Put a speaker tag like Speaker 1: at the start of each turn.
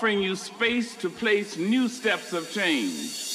Speaker 1: offering you space to place new steps of change.